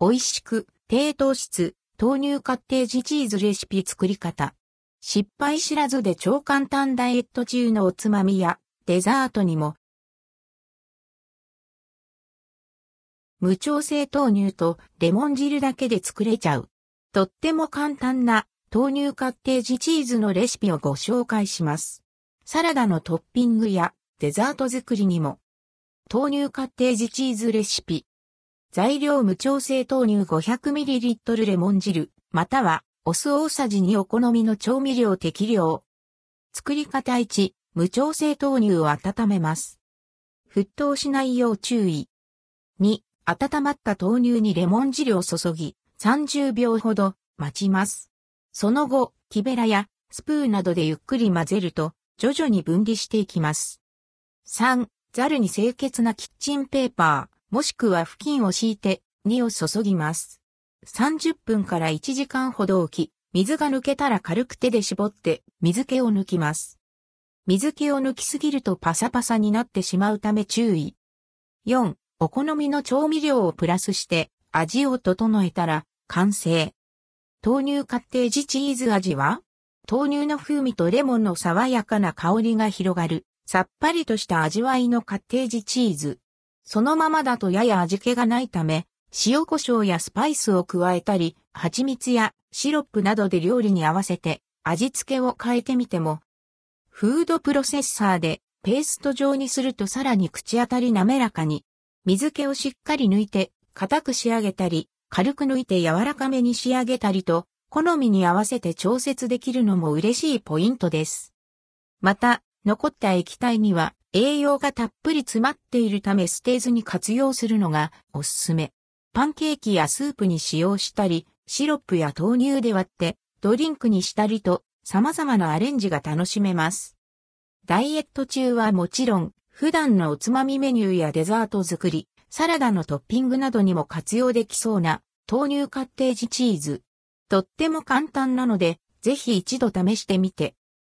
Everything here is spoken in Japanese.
美味しく、低糖質、豆乳カッテージチーズレシピ作り方。失敗知らずで超簡単ダイエット中のおつまみやデザートにも。無調整豆乳とレモン汁だけで作れちゃう。とっても簡単な豆乳カッテージチーズのレシピをご紹介します。サラダのトッピングやデザート作りにも。豆乳カッテージチーズレシピ。材料無調整豆乳 500ml レモン汁、またはお酢大さじ2お好みの調味料適量。作り方1、無調整豆乳を温めます。沸騰しないよう注意。2、温まった豆乳にレモン汁を注ぎ、30秒ほど待ちます。その後、木べらやスプーンなどでゆっくり混ぜると、徐々に分離していきます。3、ザルに清潔なキッチンペーパー、もしくは布巾を敷いて、2を注ぎます。30分から1時間ほど置き、水が抜けたら軽く手で絞って水気を抜きます。水気を抜きすぎるとパサパサになってしまうため注意。4、お好みの調味料をプラスして味を整えたら完成。豆乳カッテージチーズ味は豆乳の風味とレモンの爽やかな香りが広がる、さっぱりとした味わいのカッテージチーズ。そのままだとやや味気がないため、塩胡椒やスパイスを加えたり、蜂蜜やシロップなどで料理に合わせて味付けを変えてみても、フードプロセッサーでペースト状にするとさらに口当たり滑らかに、水気をしっかり抜いて硬く仕上げたり、軽く抜いて柔らかめに仕上げたりと、好みに合わせて調節できるのも嬉しいポイントです。また、残った液体には栄養がたっぷり詰まっているため捨てずに活用するのがおすすめ。パンケーキやスープに使用したり、シロップや豆乳で割ってドリンクにしたりと様々なアレンジが楽しめます。ダイエット中はもちろん、普段のおつまみメニューやデザート作り、サラダのトッピングなどにも活用できそうな豆乳カッテージチーズ。とっても簡単なので、ぜひ一度試してみて